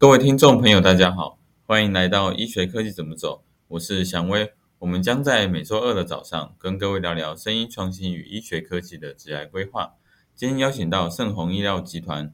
各位听众朋友，大家好，欢迎来到医学科技怎么走，我是祥威。我们将在每周二的早上跟各位聊聊声音创新与医学科技的职业规划。今天邀请到盛虹医疗集团，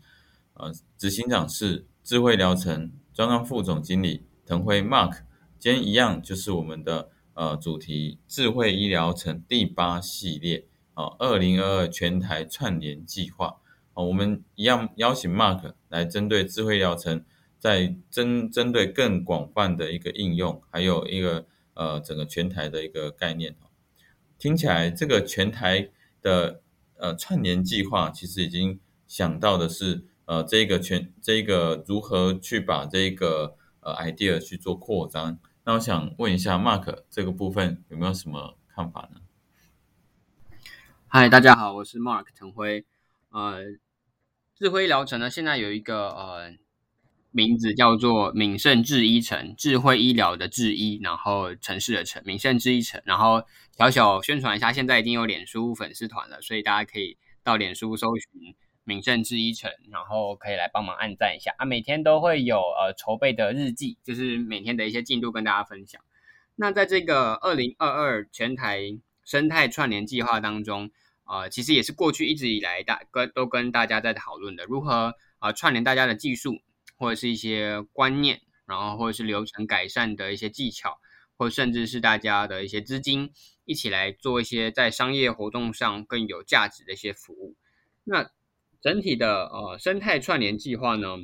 呃，执行长是智慧疗程专案副总经理滕辉 Mark。今天一样就是我们的呃主题智慧医疗城第八系列，哦，二零二二全台串联计划。哦，我们一样邀请 Mark 来针对智慧疗程。在针针对更广泛的一个应用，还有一个呃整个全台的一个概念听起来这个全台的呃串联计划，其实已经想到的是呃这个全这个如何去把这个呃 idea 去做扩张。那我想问一下 Mark 这个部分有没有什么看法呢？嗨，大家好，我是 Mark 陈辉。呃，智慧疗程呢，现在有一个呃。名字叫做敏盛智医城，智慧医疗的智医，然后城市的城，敏盛智医城。然后小小宣传一下，现在已经有脸书粉丝团了，所以大家可以到脸书搜寻敏盛智医城，然后可以来帮忙按赞一下啊。每天都会有呃筹备的日记，就是每天的一些进度跟大家分享。那在这个二零二二全台生态串联计划当中，呃，其实也是过去一直以来大跟都跟大家在讨论的，如何啊串联大家的技术。或者是一些观念，然后或者是流程改善的一些技巧，或甚至是大家的一些资金，一起来做一些在商业活动上更有价值的一些服务。那整体的呃生态串联计划呢，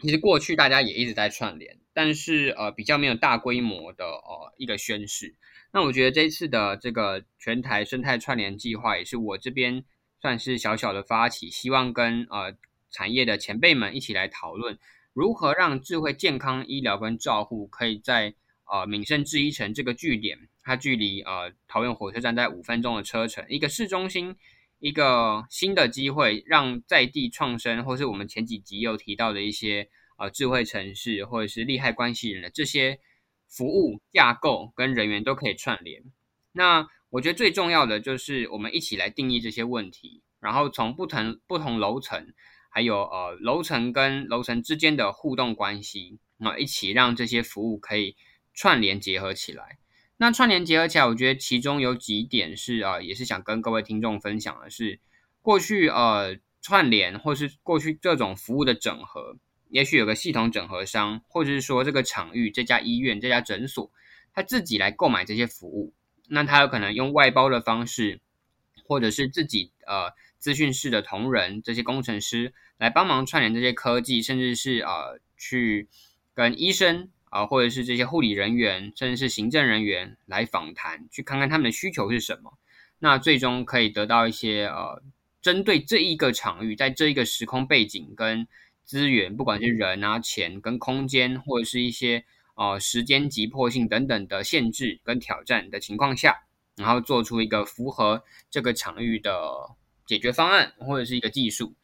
其实过去大家也一直在串联，但是呃比较没有大规模的呃一个宣示。那我觉得这次的这个全台生态串联计划，也是我这边算是小小的发起，希望跟呃。产业的前辈们一起来讨论，如何让智慧健康医疗跟照护可以在呃闽盛智医城这个据点，它距离呃桃园火车站在五分钟的车程，一个市中心，一个新的机会，让在地创生，或是我们前几集有提到的一些呃智慧城市或者是利害关系人的这些服务架构跟人员都可以串联。那我觉得最重要的就是我们一起来定义这些问题，然后从不同不同楼层。还有呃楼层跟楼层之间的互动关系，那一起让这些服务可以串联结合起来。那串联结合起来，我觉得其中有几点是啊，也是想跟各位听众分享的是，过去呃串联或是过去这种服务的整合，也许有个系统整合商，或者是说这个场域这家医院这家诊所，他自己来购买这些服务，那他有可能用外包的方式，或者是自己呃资讯室的同仁这些工程师。来帮忙串联这些科技，甚至是呃去跟医生啊，或者是这些护理人员，甚至是行政人员来访谈，去看看他们的需求是什么。那最终可以得到一些呃，针对这一个场域，在这一个时空背景跟资源，不管是人啊、钱跟空间，或者是一些呃时间急迫性等等的限制跟挑战的情况下，然后做出一个符合这个场域的解决方案，或者是一个技术。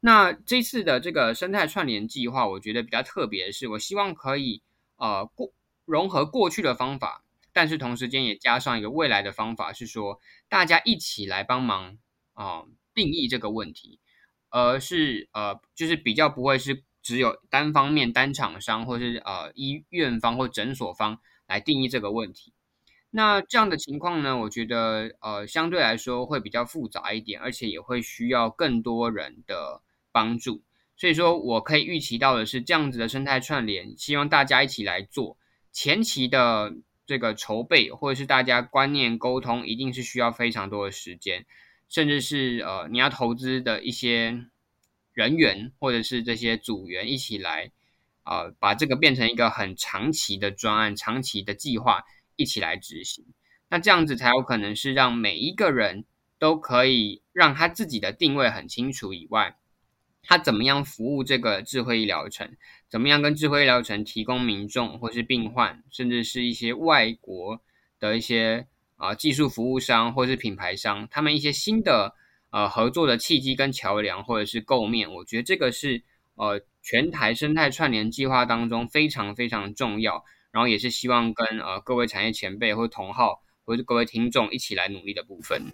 那这次的这个生态串联计划，我觉得比较特别的是，我希望可以呃过融合过去的方法，但是同时间也加上一个未来的方法，是说大家一起来帮忙啊定义这个问题，而是呃就是比较不会是只有单方面单厂商或是呃医院方或诊所方来定义这个问题。那这样的情况呢，我觉得呃相对来说会比较复杂一点，而且也会需要更多人的。帮助，所以说我可以预期到的是这样子的生态串联，希望大家一起来做前期的这个筹备，或者是大家观念沟通，一定是需要非常多的时间，甚至是呃你要投资的一些人员或者是这些组员一起来啊，把这个变成一个很长期的专案、长期的计划一起来执行，那这样子才有可能是让每一个人都可以让他自己的定位很清楚以外。他怎么样服务这个智慧医疗城？怎么样跟智慧医疗城提供民众或是病患，甚至是一些外国的一些啊技术服务商或是品牌商，他们一些新的呃合作的契机跟桥梁，或者是构面？我觉得这个是呃全台生态串联计划当中非常非常重要，然后也是希望跟呃各位产业前辈或同好或者各位听众一起来努力的部分。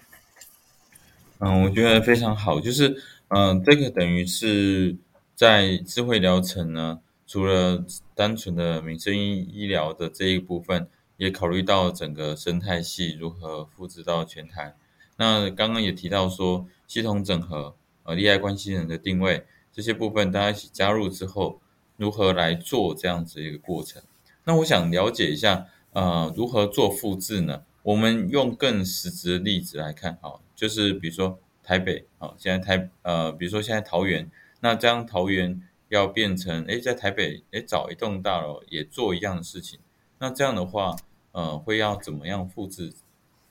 嗯，我觉得非常好，就是。嗯，这个等于是在智慧疗程呢，除了单纯的民生医医疗的这一部分，也考虑到整个生态系如何复制到全台。那刚刚也提到说，系统整合、呃，利害关系人的定位这些部分，大家一起加入之后，如何来做这样子一个过程？那我想了解一下，呃，如何做复制呢？我们用更实质的例子来看，好，就是比如说台北，啊，现在台，呃，比如说现在桃园，那这样桃园要变成，哎，在台北，哎，找一栋大楼也做一样的事情，那这样的话，呃，会要怎么样复制？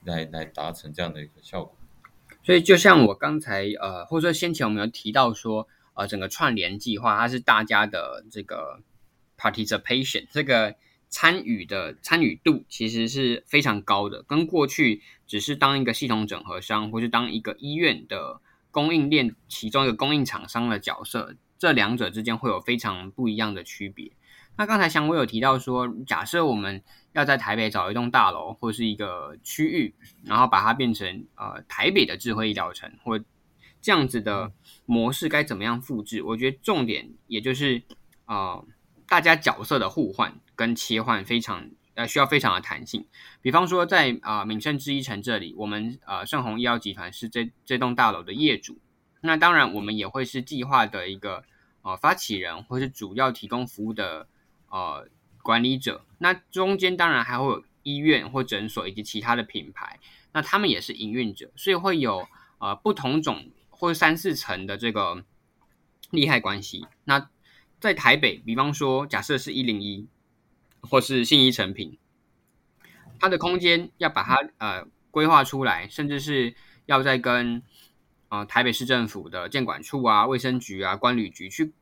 来来达成这样的一个效果，所以就像我刚才呃，或者说先前我们有提到说，呃，整个串联计划它是大家的这个 participation，这个参与的参与度其实是非常高的，跟过去只是当一个系统整合商，或是当一个医院的供应链其中一个供应厂商的角色，这两者之间会有非常不一样的区别。那刚才祥威有提到说，假设我们要在台北找一栋大楼或是一个区域，然后把它变成呃台北的智慧医疗城，或这样子的模式该怎么样复制？我觉得重点也就是呃大家角色的互换跟切换非常呃需要非常的弹性。比方说在啊闽盛智医城这里，我们呃盛虹医药集团是这这栋大楼的业主，那当然我们也会是计划的一个呃发起人或是主要提供服务的。呃，管理者，那中间当然还会有医院或诊所以及其他的品牌，那他们也是营运者，所以会有呃不同种或三四层的这个利害关系。那在台北，比方说假设是一零一或是信义成品，它的空间要把它呃规划出来，甚至是要再跟呃台北市政府的建管处啊、卫生局啊、管旅局去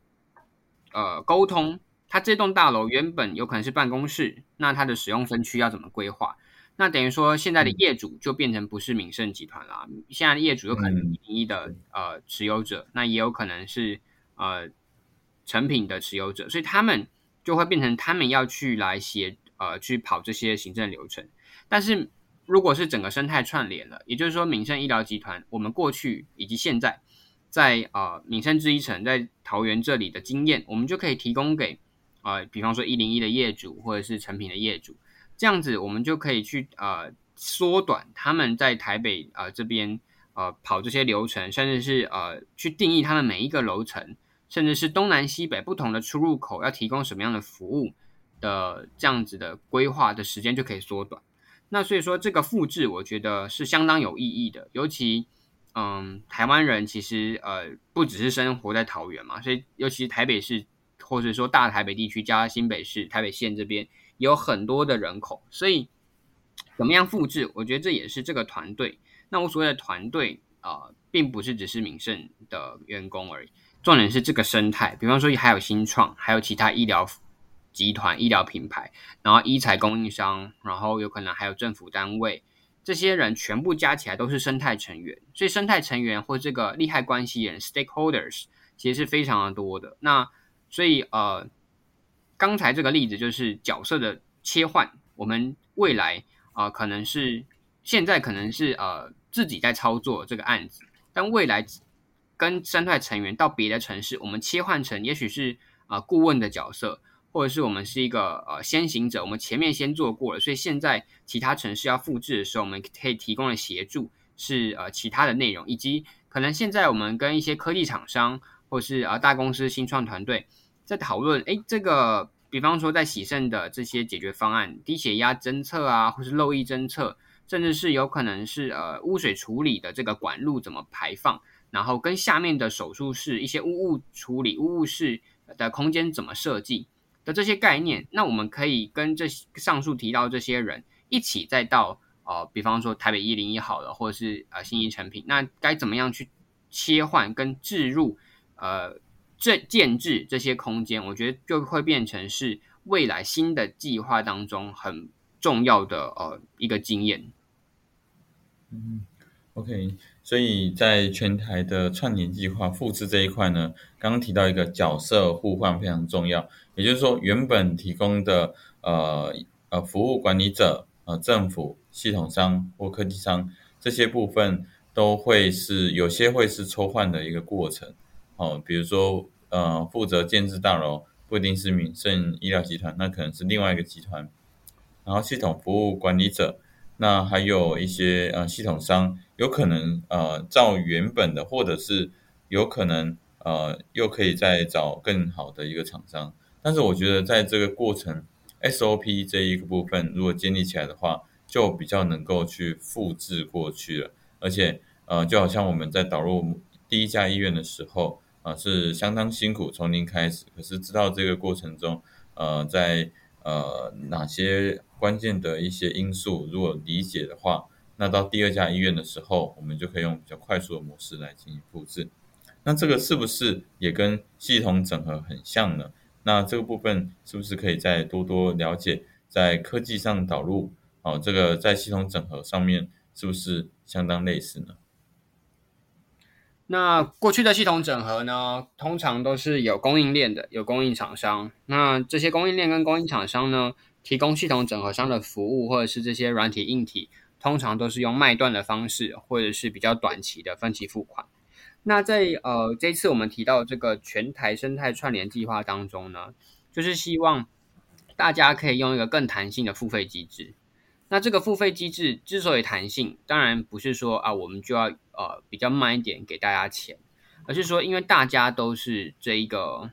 呃沟通。它这栋大楼原本有可能是办公室，那它的使用分区要怎么规划？那等于说现在的业主就变成不是敏盛集团啦，现在的业主有可能是一的呃持有者，那也有可能是呃成品的持有者，所以他们就会变成他们要去来协呃去跑这些行政流程。但是如果是整个生态串联了，也就是说敏盛医疗集团，我们过去以及现在在呃敏盛之一城在桃园这里的经验，我们就可以提供给。呃，比方说一零一的业主或者是成品的业主，这样子我们就可以去呃缩短他们在台北呃这边呃跑这些流程，甚至是呃去定义他们每一个楼层，甚至是东南西北不同的出入口要提供什么样的服务的这样子的规划的时间就可以缩短。那所以说这个复制我觉得是相当有意义的，尤其嗯台湾人其实呃不只是生活在桃园嘛，所以尤其台北市。或者说大台北地区加新北市、台北县这边有很多的人口，所以怎么样复制？我觉得这也是这个团队。那我所谓的团队啊，并不是只是敏盛的员工而已，重点是这个生态。比方说还有新创，还有其他医疗集团、医疗品牌，然后医材供应商，然后有可能还有政府单位，这些人全部加起来都是生态成员。所以生态成员或这个利害关系人 （stakeholders） 其实是非常的多的。那所以，呃，刚才这个例子就是角色的切换。我们未来啊，可能是现在可能是呃自己在操作这个案子，但未来跟生态成员到别的城市，我们切换成也许是啊顾问的角色，或者是我们是一个呃先行者，我们前面先做过了，所以现在其他城市要复制的时候，我们可以提供的协助是呃其他的内容，以及可能现在我们跟一些科技厂商。或是啊，大公司新创团队在讨论，哎，这个比方说在喜盛的这些解决方案，低血压侦测啊，或是漏液侦测，甚至是有可能是呃污水处理的这个管路怎么排放，然后跟下面的手术室一些污物处理、污物室的空间怎么设计的这些概念，那我们可以跟这上述提到这些人一起再到呃，比方说台北一零一好了，或者是呃新一成品，那该怎么样去切换跟置入？呃，这建制这些空间，我觉得就会变成是未来新的计划当中很重要的呃一个经验。嗯，OK，所以在全台的串联计划复制这一块呢，刚刚提到一个角色互换非常重要，也就是说，原本提供的呃呃服务管理者、呃政府系统商或科技商这些部分，都会是有些会是抽换的一个过程。哦，比如说，呃，负责建制大楼不一定是敏盛医疗集团，那可能是另外一个集团。然后系统服务管理者，那还有一些呃系统商，有可能呃照原本的，或者是有可能呃又可以再找更好的一个厂商。但是我觉得在这个过程，SOP 这一个部分如果建立起来的话，就比较能够去复制过去了。而且呃就好像我们在导入第一家医院的时候啊，是相当辛苦从零开始，可是知道这个过程中呃在呃哪些。关键的一些因素，如果理解的话，那到第二家医院的时候，我们就可以用比较快速的模式来进行复制。那这个是不是也跟系统整合很像呢？那这个部分是不是可以再多多了解，在科技上导入？哦，这个在系统整合上面是不是相当类似呢？那过去的系统整合呢，通常都是有供应链的，有供应厂商。那这些供应链跟供应厂商呢？提供系统整合商的服务，或者是这些软体硬体，通常都是用卖断的方式，或者是比较短期的分期付款。那在呃这次我们提到这个全台生态串联计划当中呢，就是希望大家可以用一个更弹性的付费机制。那这个付费机制之所以弹性，当然不是说啊我们就要呃比较慢一点给大家钱，而是说因为大家都是这一个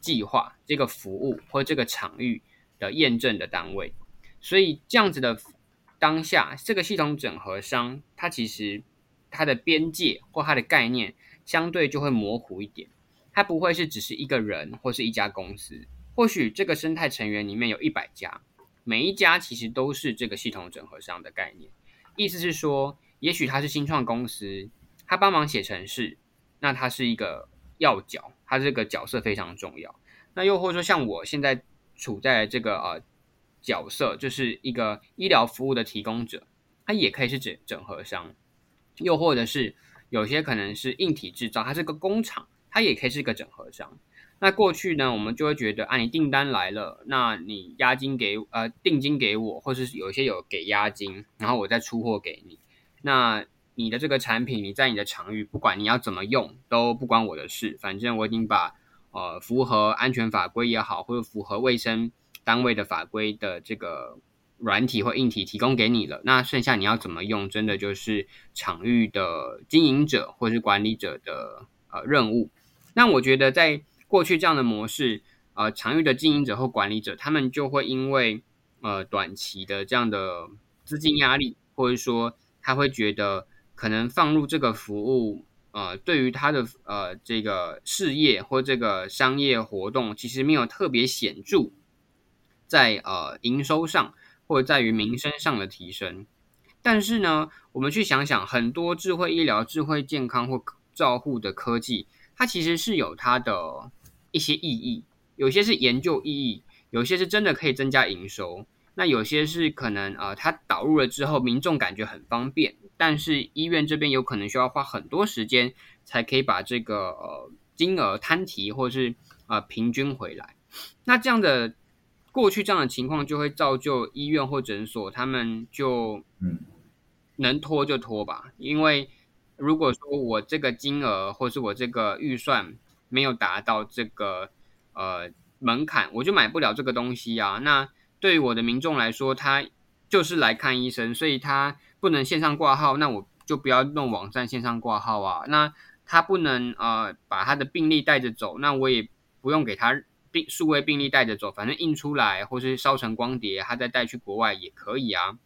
计划、这个服务或这个场域。的验证的单位，所以这样子的当下，这个系统整合商，它其实它的边界或它的概念相对就会模糊一点，它不会是只是一个人或是一家公司，或许这个生态成员里面有一百家，每一家其实都是这个系统整合商的概念，意思是说，也许他是新创公司，他帮忙写程式，那他是一个要角，他这个角色非常重要，那又或者说像我现在。处在这个呃角色，就是一个医疗服务的提供者，它也可以是整整合商，又或者是有些可能是硬体制造，它是个工厂，它也可以是个整合商。那过去呢，我们就会觉得，啊，你订单来了，那你押金给呃定金给我，或者是有一些有给押金，然后我再出货给你。那你的这个产品，你在你的场域，不管你要怎么用，都不关我的事，反正我已经把。呃，符合安全法规也好，或者符合卫生单位的法规的这个软体或硬体提供给你了，那剩下你要怎么用，真的就是场域的经营者或是管理者的呃任务。那我觉得在过去这样的模式，呃，场域的经营者或管理者，他们就会因为呃短期的这样的资金压力，或者说他会觉得可能放入这个服务。呃，对于他的呃这个事业或这个商业活动，其实没有特别显著在呃营收上或者在于民生上的提升。但是呢，我们去想想，很多智慧医疗、智慧健康或照护的科技，它其实是有它的一些意义，有些是研究意义，有些是真的可以增加营收。那有些是可能呃，它导入了之后，民众感觉很方便。但是医院这边有可能需要花很多时间，才可以把这个呃金额摊提，或是啊平均回来。那这样的过去这样的情况，就会造就医院或诊所他们就嗯能拖就拖吧。因为如果说我这个金额或是我这个预算没有达到这个呃门槛，我就买不了这个东西啊。那对于我的民众来说，他就是来看医生，所以他。不能线上挂号，那我就不要弄网站线上挂号啊。那他不能呃把他的病历带着走，那我也不用给他病数位病历带着走，反正印出来或是烧成光碟，他再带去国外也可以啊。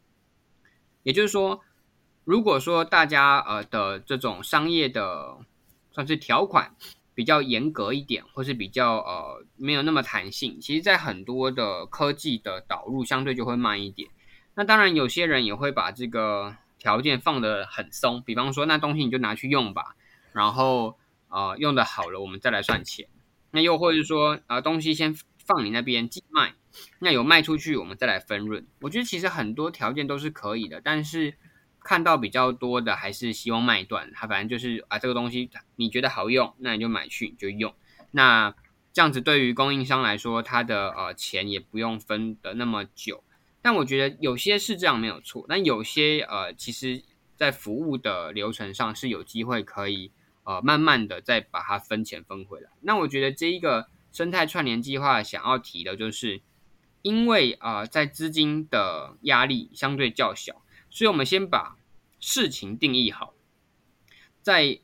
也就是说，如果说大家呃的这种商业的算是条款比较严格一点，或是比较呃没有那么弹性，其实在很多的科技的导入相对就会慢一点。那当然，有些人也会把这个条件放得很松，比方说，那东西你就拿去用吧，然后呃用的好了，我们再来算钱。那又或者是说，呃东西先放你那边寄卖，那有卖出去，我们再来分润。我觉得其实很多条件都是可以的，但是看到比较多的还是希望卖断。他反正就是啊，这个东西你觉得好用，那你就买去你就用。那这样子对于供应商来说，他的呃钱也不用分的那么久。但我觉得有些是这样没有错，但有些呃，其实，在服务的流程上是有机会可以呃，慢慢的再把它分钱分回来。那我觉得这一个生态串联计划想要提的就是，因为啊，在资金的压力相对较小，所以我们先把事情定义好。在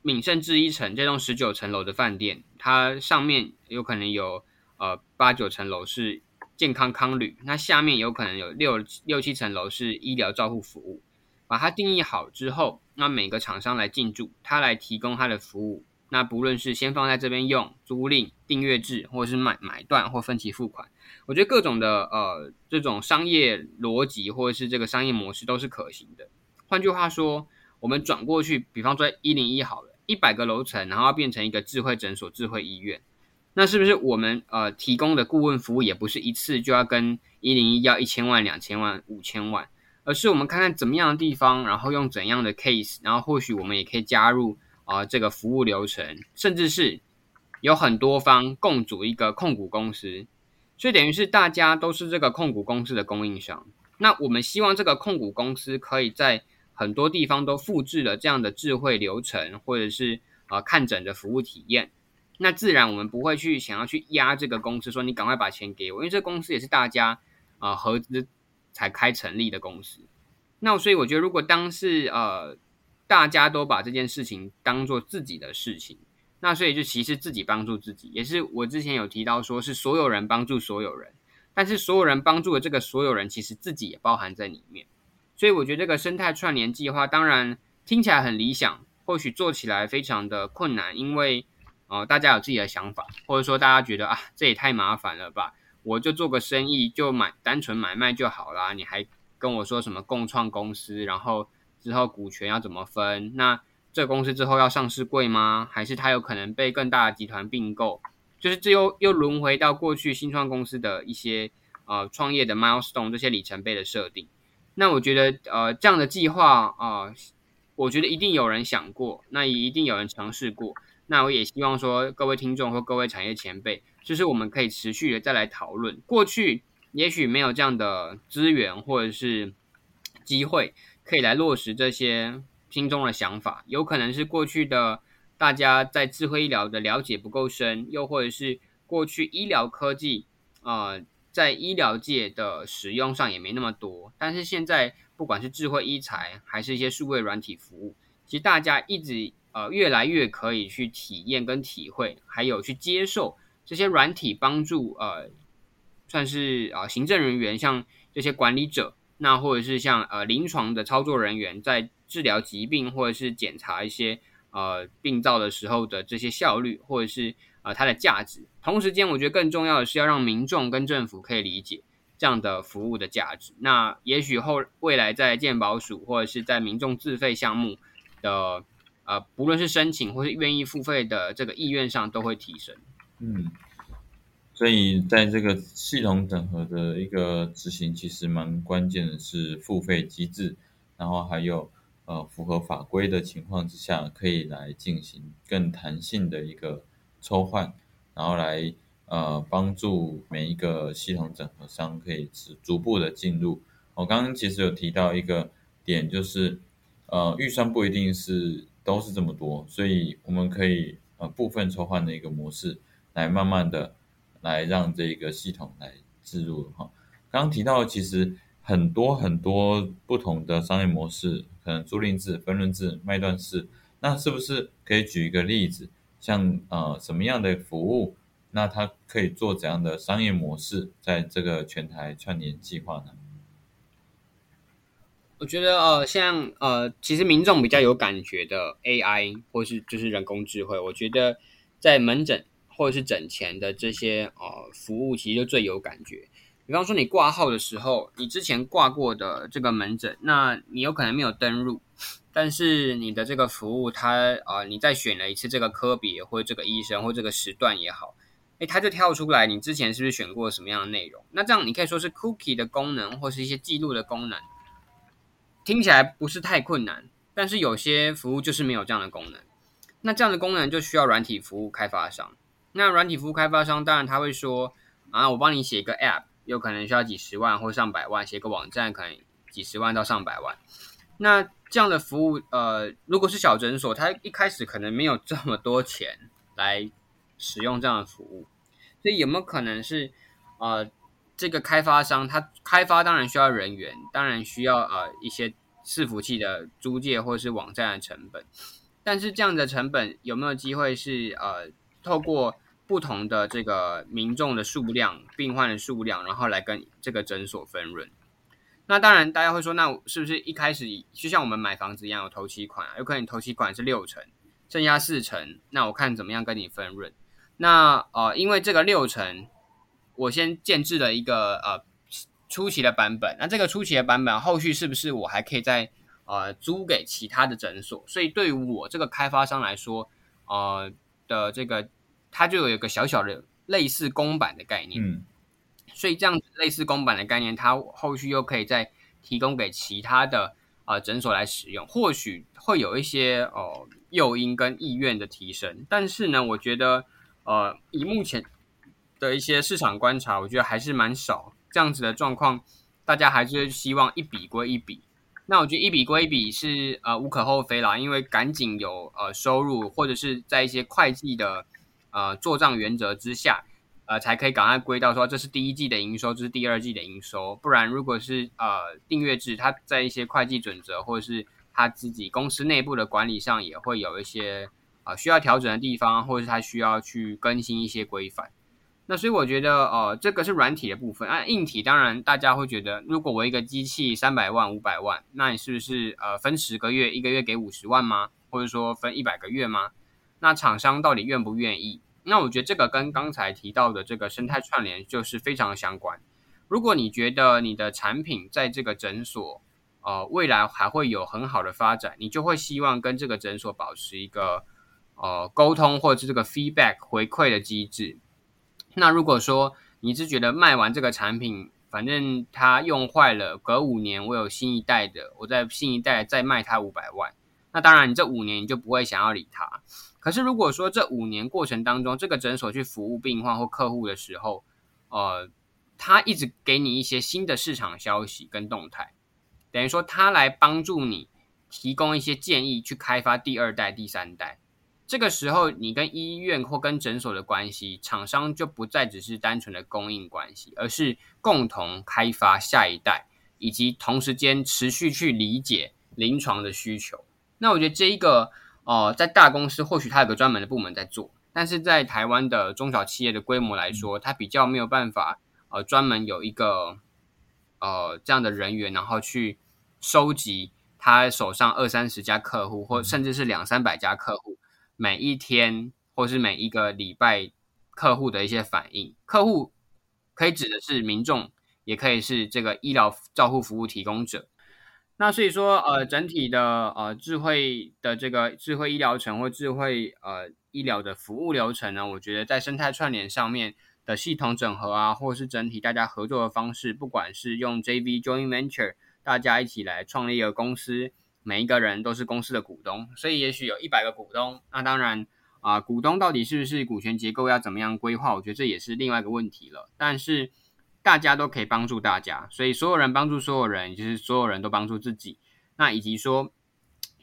闽盛至一层这栋十九层楼的饭店，它上面有可能有呃八九层楼是健康康旅，那下面有可能有六六七层楼是医疗照护服务。把它定义好之后，那每个厂商来进驻，他来提供他的服务。那不论是先放在这边用租赁、订阅制，或者是买买断或分期付款，我觉得各种的呃这种商业逻辑或者是这个商业模式都是可行的。换句话说，我们转过去，比方说一零一好了，一百个楼层，然后变成一个智慧诊所、智慧医院，那是不是我们呃提供的顾问服务也不是一次就要跟一零一要一千万、两千万、五千万，而是我们看看怎么样的地方，然后用怎样的 case，然后或许我们也可以加入。啊，这个服务流程，甚至是有很多方共组一个控股公司，所以等于是大家都是这个控股公司的供应商。那我们希望这个控股公司可以在很多地方都复制了这样的智慧流程，或者是啊看诊的服务体验。那自然我们不会去想要去压这个公司，说你赶快把钱给我，因为这公司也是大家啊合资才开成立的公司。那所以我觉得，如果当是呃。大家都把这件事情当做自己的事情，那所以就其实自己帮助自己，也是我之前有提到说是所有人帮助所有人，但是所有人帮助的这个所有人，其实自己也包含在里面。所以我觉得这个生态串联计划，当然听起来很理想，或许做起来非常的困难，因为呃大家有自己的想法，或者说大家觉得啊这也太麻烦了吧，我就做个生意就买单纯买卖就好啦，你还跟我说什么共创公司，然后。之后股权要怎么分？那这公司之后要上市贵吗？还是它有可能被更大的集团并购？就是这又又轮回到过去新创公司的一些呃创业的 milestone 这些里程碑的设定。那我觉得呃这样的计划啊，我觉得一定有人想过，那也一定有人尝试过。那我也希望说各位听众或各位产业前辈，就是我们可以持续的再来讨论。过去也许没有这样的资源或者是机会。可以来落实这些心中的想法，有可能是过去的大家在智慧医疗的了解不够深，又或者是过去医疗科技啊在医疗界的使用上也没那么多。但是现在不管是智慧医材，还是一些数位软体服务，其实大家一直呃越来越可以去体验跟体会，还有去接受这些软体帮助呃算是啊行政人员，像这些管理者。那或者是像呃临床的操作人员在治疗疾病或者是检查一些呃病灶的时候的这些效率，或者是呃它的价值。同时间，我觉得更重要的是要让民众跟政府可以理解这样的服务的价值。那也许后未来在健保署或者是在民众自费项目的呃不论是申请或是愿意付费的这个意愿上都会提升。嗯。所以，在这个系统整合的一个执行，其实蛮关键的是付费机制，然后还有呃符合法规的情况之下，可以来进行更弹性的一个抽换，然后来呃帮助每一个系统整合商可以逐逐步的进入。我刚刚其实有提到一个点，就是呃预算不一定是都是这么多，所以我们可以呃部分抽换的一个模式来慢慢的。来让这个系统来置入哈，刚刚提到其实很多很多不同的商业模式，可能租赁制、分润制、卖断式，那是不是可以举一个例子，像呃什么样的服务，那它可以做怎样的商业模式，在这个全台串联计划呢？我觉得呃像呃其实民众比较有感觉的 AI 或是就是人工智慧，我觉得在门诊。或者是整钱的这些呃服务，其实就最有感觉。比方说，你挂号的时候，你之前挂过的这个门诊，那你有可能没有登录，但是你的这个服务，它啊，你再选了一次这个科别或者这个医生或这个时段也好，诶，它就跳出来，你之前是不是选过什么样的内容？那这样你可以说是 cookie 的功能，或是一些记录的功能，听起来不是太困难，但是有些服务就是没有这样的功能。那这样的功能就需要软体服务开发商。那软体服务开发商当然他会说啊，我帮你写一个 App，有可能需要几十万或上百万，写个网站可能几十万到上百万。那这样的服务，呃，如果是小诊所，他一开始可能没有这么多钱来使用这样的服务。所以有没有可能是呃这个开发商他开发当然需要人员，当然需要呃一些伺服器的租借或是网站的成本，但是这样的成本有没有机会是呃透过不同的这个民众的数量、病患的数量，然后来跟这个诊所分润？那当然，大家会说，那是不是一开始就像我们买房子一样有头期款？有可能头期款是六成，剩下四成，那我看怎么样跟你分润。那呃，因为这个六成，我先建制了一个呃初期的版本。那这个初期的版本，后续是不是我还可以再呃租给其他的诊所？所以对于我这个开发商来说，呃的这个，它就有一个小小的类似公版的概念。嗯。所以这样子类似公版的概念，它后续又可以再提供给其他的啊诊所来使用，或许会有一些哦诱因跟意愿的提升。但是呢，我觉得呃以目前的一些市场观察，我觉得还是蛮少这样子的状况。大家还是希望一笔归一笔。那我觉得一笔归一笔是呃无可厚非啦，因为赶紧有呃收入，或者是在一些会计的呃做账原则之下。呃，才可以赶快归到说这是第一季的营收，这是第二季的营收。不然，如果是呃订阅制，它在一些会计准则或者是他自己公司内部的管理上，也会有一些啊需要调整的地方，或者是他需要去更新一些规范。那所以我觉得，呃，这个是软体的部分。啊，硬体当然大家会觉得，如果我一个机器三百万、五百万，那你是不是呃分十个月，一个月给五十万吗？或者说分一百个月吗？那厂商到底愿不愿意？那我觉得这个跟刚才提到的这个生态串联就是非常相关。如果你觉得你的产品在这个诊所，呃，未来还会有很好的发展，你就会希望跟这个诊所保持一个呃沟通或者是这个 feedback 回馈的机制。那如果说你是觉得卖完这个产品，反正它用坏了，隔五年我有新一代的，我在新一代再卖它五百万，那当然你这五年你就不会想要理它。可是，如果说这五年过程当中，这个诊所去服务病患或客户的时候，呃，他一直给你一些新的市场消息跟动态，等于说他来帮助你提供一些建议，去开发第二代、第三代。这个时候，你跟医院或跟诊所的关系，厂商就不再只是单纯的供应关系，而是共同开发下一代，以及同时间持续去理解临床的需求。那我觉得这一个。哦，在大公司或许它有个专门的部门在做，但是在台湾的中小企业的规模来说，它比较没有办法呃专门有一个呃这样的人员，然后去收集他手上二三十家客户，或甚至是两三百家客户每一天或是每一个礼拜客户的一些反应。客户可以指的是民众，也可以是这个医疗照护服务提供者。那所以说，呃，整体的呃智慧的这个智慧医疗城或智慧呃医疗的服务流程呢，我觉得在生态串联上面的系统整合啊，或是整体大家合作的方式，不管是用 JV Joint Venture，大家一起来创立一个公司，每一个人都是公司的股东，所以也许有一百个股东，那当然啊，股东到底是不是股权结构要怎么样规划，我觉得这也是另外一个问题了，但是。大家都可以帮助大家，所以所有人帮助所有人，就是所有人都帮助自己。那以及说，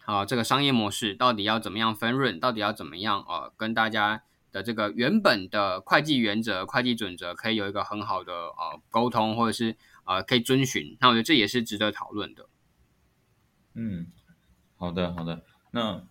啊，这个商业模式到底要怎么样分润？到底要怎么样呃，跟大家的这个原本的会计原则、会计准则可以有一个很好的呃沟通，或者是呃可以遵循？那我觉得这也是值得讨论的。嗯，好的，好的。那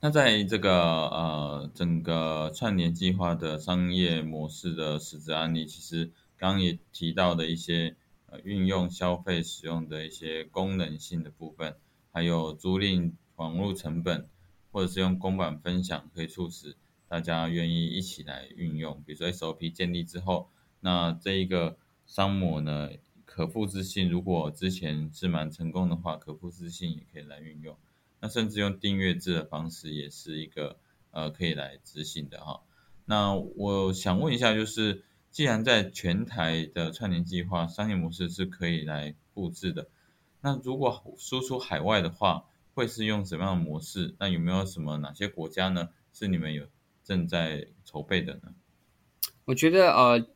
那在这个呃整个串联计划的商业模式的实质案例，其实。刚刚也提到的一些呃运用消费使用的一些功能性的部分，还有租赁网络成本，或者是用公版分享，可以促使大家愿意一起来运用。比如说 SOP 建立之后，那这一个商模呢，可复制性如果之前是蛮成功的话，可复制性也可以来运用。那甚至用订阅制的方式，也是一个呃可以来执行的哈。那我想问一下，就是。既然在全台的串联计划商业模式是可以来复制的，那如果输出海外的话，会是用什么样的模式？那有没有什么哪些国家呢？是你们有正在筹备的呢？我觉得呃，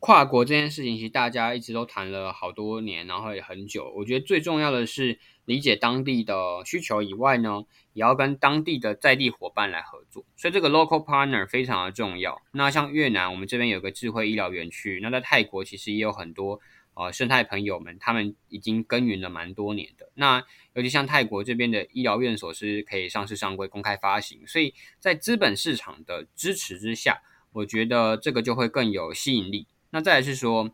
跨国这件事情，其实大家一直都谈了好多年，然后也很久。我觉得最重要的是理解当地的需求以外呢，也要跟当地的在地伙伴来合作。所以这个 local partner 非常的重要。那像越南，我们这边有个智慧医疗园区；那在泰国，其实也有很多呃生态朋友们，他们已经耕耘了蛮多年的。那尤其像泰国这边的医疗院所是可以上市上柜、公开发行，所以在资本市场的支持之下。我觉得这个就会更有吸引力。那再来是说，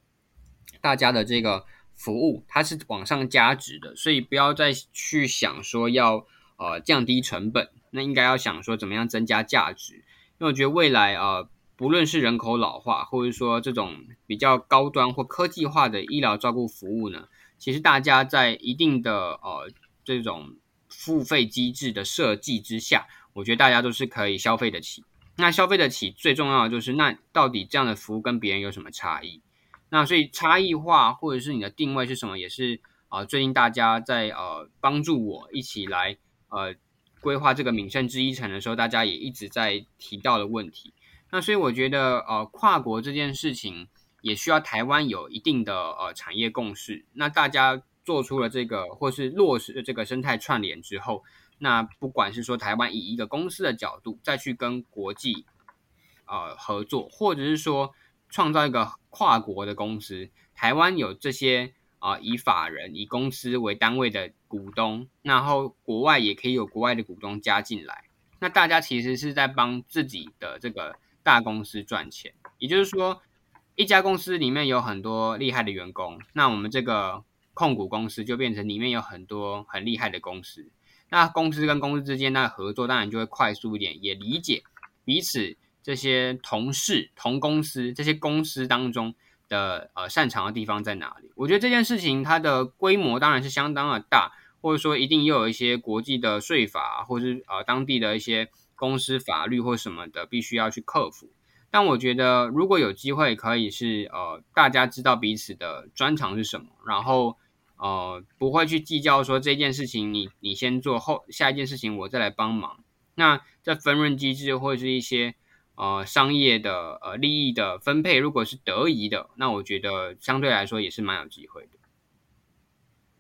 大家的这个服务它是往上加值的，所以不要再去想说要呃降低成本，那应该要想说怎么样增加价值。因为我觉得未来呃，不论是人口老化，或者说这种比较高端或科技化的医疗照顾服务呢，其实大家在一定的呃这种付费机制的设计之下，我觉得大家都是可以消费得起。那消费得起最重要的就是，那到底这样的服务跟别人有什么差异？那所以差异化或者是你的定位是什么，也是啊，最近大家在呃帮助我一起来呃规划这个闽盛之一城的时候，大家也一直在提到的问题。那所以我觉得呃跨国这件事情也需要台湾有一定的呃产业共识。那大家做出了这个或是落实这个生态串联之后。那不管是说台湾以一个公司的角度再去跟国际呃合作，或者是说创造一个跨国的公司，台湾有这些啊以法人以公司为单位的股东，然后国外也可以有国外的股东加进来，那大家其实是在帮自己的这个大公司赚钱。也就是说，一家公司里面有很多厉害的员工，那我们这个控股公司就变成里面有很多很厉害的公司。那公司跟公司之间那合作当然就会快速一点，也理解彼此这些同事、同公司这些公司当中的呃擅长的地方在哪里。我觉得这件事情它的规模当然是相当的大，或者说一定又有一些国际的税法，或是呃当地的一些公司法律或什么的必须要去克服。但我觉得如果有机会，可以是呃大家知道彼此的专长是什么，然后。呃，不会去计较说这件事情你你先做后下一件事情我再来帮忙。那这分润机制或者是一些呃商业的呃利益的分配，如果是得宜的，那我觉得相对来说也是蛮有机会的。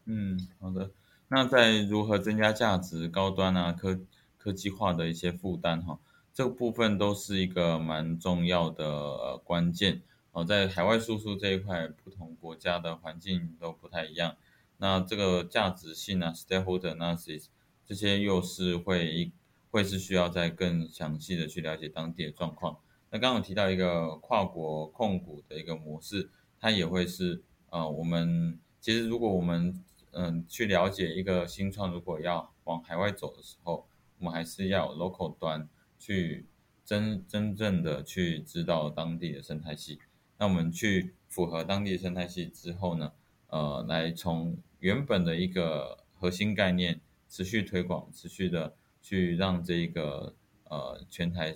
嗯，好的。那在如何增加价值、高端啊科科技化的一些负担哈，这个部分都是一个蛮重要的关键哦。在海外输出这一块，不同国家的环境都不太一样。那这个价值性啊，stakeholder analysis 这些又是会一会是需要再更详细的去了解当地的状况。那刚刚提到一个跨国控股的一个模式，它也会是呃，我们其实如果我们嗯去了解一个新创，如果要往海外走的时候，我们还是要 local 端去真真正的去知道当地的生态系。那我们去符合当地的生态系之后呢，呃，来从原本的一个核心概念，持续推广，持续的去让这一个呃全台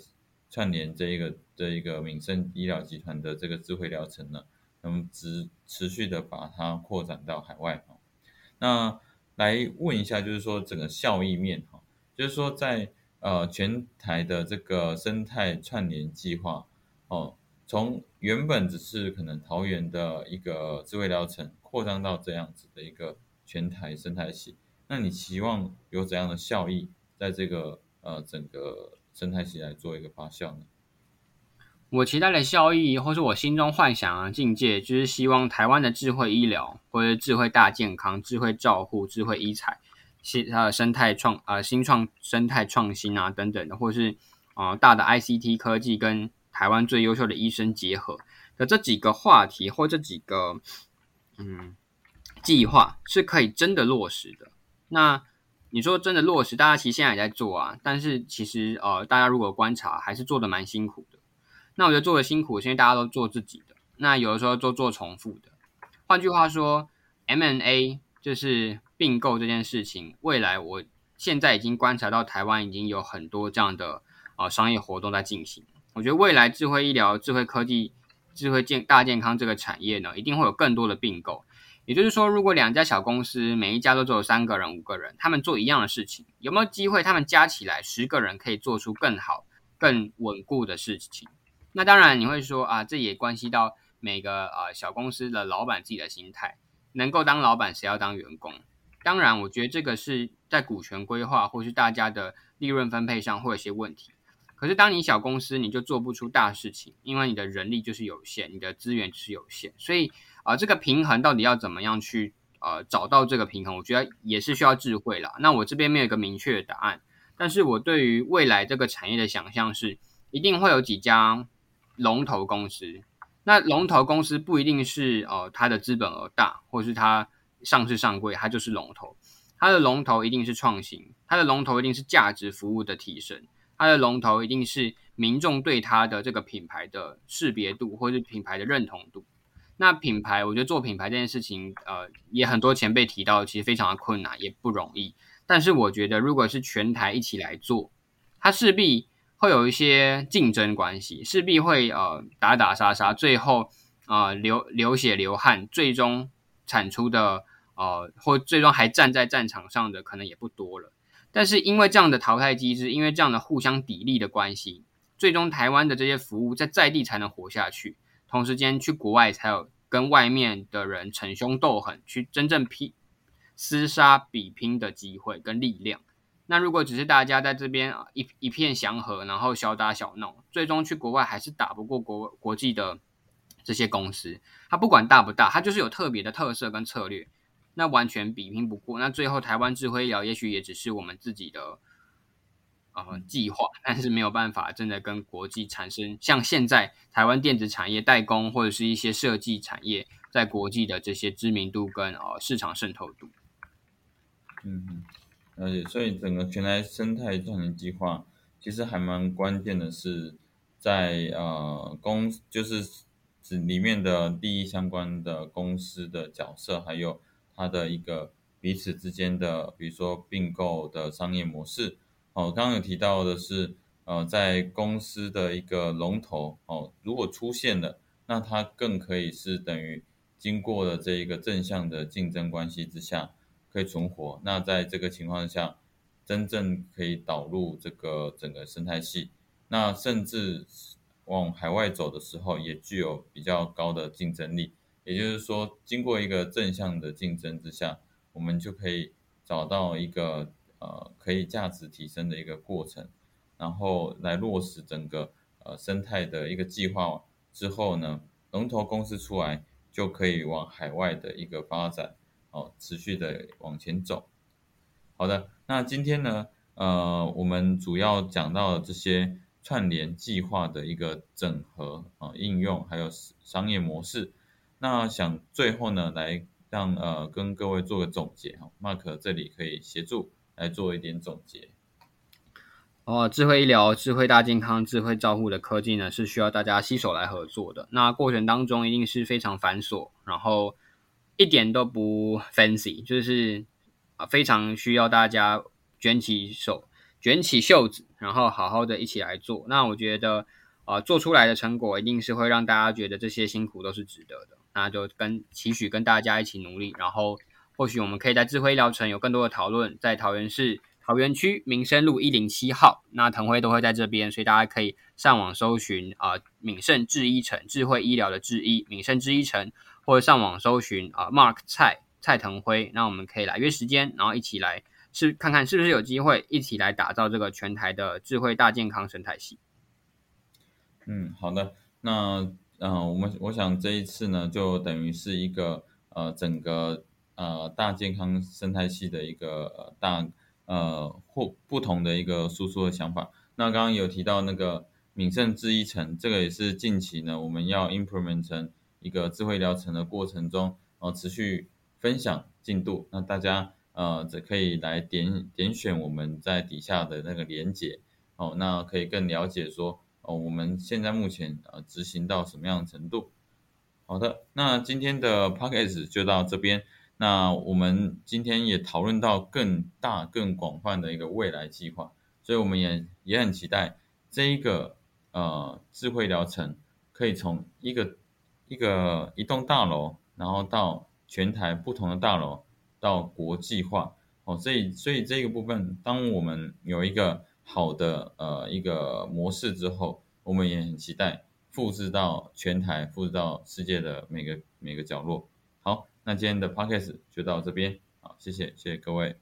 串联这一个这一个民生医疗集团的这个智慧疗程呢，那么持持续的把它扩展到海外哈。那来问一下，就是说整个效益面哈，就是说在呃全台的这个生态串联计划哦，从原本只是可能桃园的一个智慧疗程。扩张到这样子的一个全台生态系，那你期望有怎样的效益在这个呃整个生态系来做一个发酵呢？我期待的效益，或是我心中幻想的境界，就是希望台湾的智慧医疗，或者智慧大健康、智慧照护、智慧医材、新呃生态创呃新创生态创新啊等等的，或是啊大的 ICT 科技跟台湾最优秀的医生结合的这几个话题，或这几个。嗯，计划是可以真的落实的。那你说真的落实，大家其实现在也在做啊。但是其实呃，大家如果观察，还是做的蛮辛苦的。那我觉得做的辛苦，是因为大家都做自己的。那有的时候都做重复的。换句话说，M&A 就是并购这件事情，未来我现在已经观察到台湾已经有很多这样的啊商业活动在进行。我觉得未来智慧医疗、智慧科技。智慧健大健康这个产业呢，一定会有更多的并购。也就是说，如果两家小公司每一家都只有三个人、五个人，他们做一样的事情，有没有机会他们加起来十个人可以做出更好、更稳固的事情？那当然你会说啊，这也关系到每个呃小公司的老板自己的心态，能够当老板，谁要当员工？当然，我觉得这个是在股权规划或是大家的利润分配上会有些问题。可是，当你小公司，你就做不出大事情，因为你的人力就是有限，你的资源是有限。所以啊，这个平衡到底要怎么样去呃找到这个平衡？我觉得也是需要智慧啦。那我这边没有一个明确的答案，但是我对于未来这个产业的想象是，一定会有几家龙头公司。那龙头公司不一定是呃它的资本额大，或是它上市上柜，它就是龙头。它的龙头一定是创新，它的龙头一定是价值服务的提升。它的龙头一定是民众对它的这个品牌的识别度，或者是品牌的认同度。那品牌，我觉得做品牌这件事情，呃，也很多前辈提到，其实非常的困难，也不容易。但是我觉得，如果是全台一起来做，它势必会有一些竞争关系，势必会呃打打杀杀，最后啊流流血流汗，最终产出的呃或最终还站在战场上的可能也不多了。但是因为这样的淘汰机制，因为这样的互相砥砺的关系，最终台湾的这些服务在在地才能活下去，同时间去国外才有跟外面的人逞凶斗狠，去真正拼厮杀比拼的机会跟力量。那如果只是大家在这边啊一一片祥和，然后小打小闹，最终去国外还是打不过国国际的这些公司。它不管大不大，它就是有特别的特色跟策略。那完全比拼不过，那最后台湾智慧医疗也许也只是我们自己的呃计划，但是没有办法真的跟国际产生像现在台湾电子产业代工或者是一些设计产业在国际的这些知名度跟呃市场渗透度。嗯，而且所以整个全台生态转型计划其实还蛮关键的是在呃公就是指里面的利益相关的公司的角色还有。它的一个彼此之间的，比如说并购的商业模式，哦，刚刚有提到的是，呃，在公司的一个龙头，哦，如果出现了，那它更可以是等于经过了这一个正向的竞争关系之下，可以存活。那在这个情况下，真正可以导入这个整个生态系，那甚至往海外走的时候，也具有比较高的竞争力。也就是说，经过一个正向的竞争之下，我们就可以找到一个呃可以价值提升的一个过程，然后来落实整个呃生态的一个计划之后呢，龙头公司出来就可以往海外的一个发展哦，持续的往前走。好的，那今天呢，呃，我们主要讲到这些串联计划的一个整合啊应用，还有商业模式。那想最后呢，来让呃跟各位做个总结哈，Mark 这里可以协助来做一点总结。哦，智慧医疗、智慧大健康、智慧照护的科技呢，是需要大家携手来合作的。那过程当中一定是非常繁琐，然后一点都不 fancy，就是啊非常需要大家卷起手、卷起袖子，然后好好的一起来做。那我觉得啊做出来的成果一定是会让大家觉得这些辛苦都是值得的。那就跟期许跟大家一起努力，然后或许我们可以在智慧医疗城有更多的讨论，在桃园市桃园区民生路一零七号，那腾辉都会在这边，所以大家可以上网搜寻啊敏盛智医城智慧医疗的智医敏盛智医城，或者上网搜寻啊 Mark 蔡蔡腾辉，那我们可以来约时间，然后一起来是看看是不是有机会一起来打造这个全台的智慧大健康生态系。嗯，好的，那。嗯，我们我想这一次呢，就等于是一个呃整个呃大健康生态系的一个呃大呃或不同的一个输出的想法。那刚刚有提到那个敏盛智医城，这个也是近期呢我们要 implement 成一个智慧疗程的过程中，呃持续分享进度。那大家呃则可以来点点选我们在底下的那个连接，哦，那可以更了解说。哦，我们现在目前呃执行到什么样的程度？好的，那今天的 p o c k e t 就到这边。那我们今天也讨论到更大、更广泛的一个未来计划，所以我们也也很期待这一个呃智慧疗程可以从一个一个一栋大楼，然后到全台不同的大楼，到国际化。哦，所以所以这个部分，当我们有一个好的呃一个模式之后，我们也很期待复制到全台，复制到世界的每个每个角落。好，那今天的 podcast 就到这边，好，谢谢谢谢各位。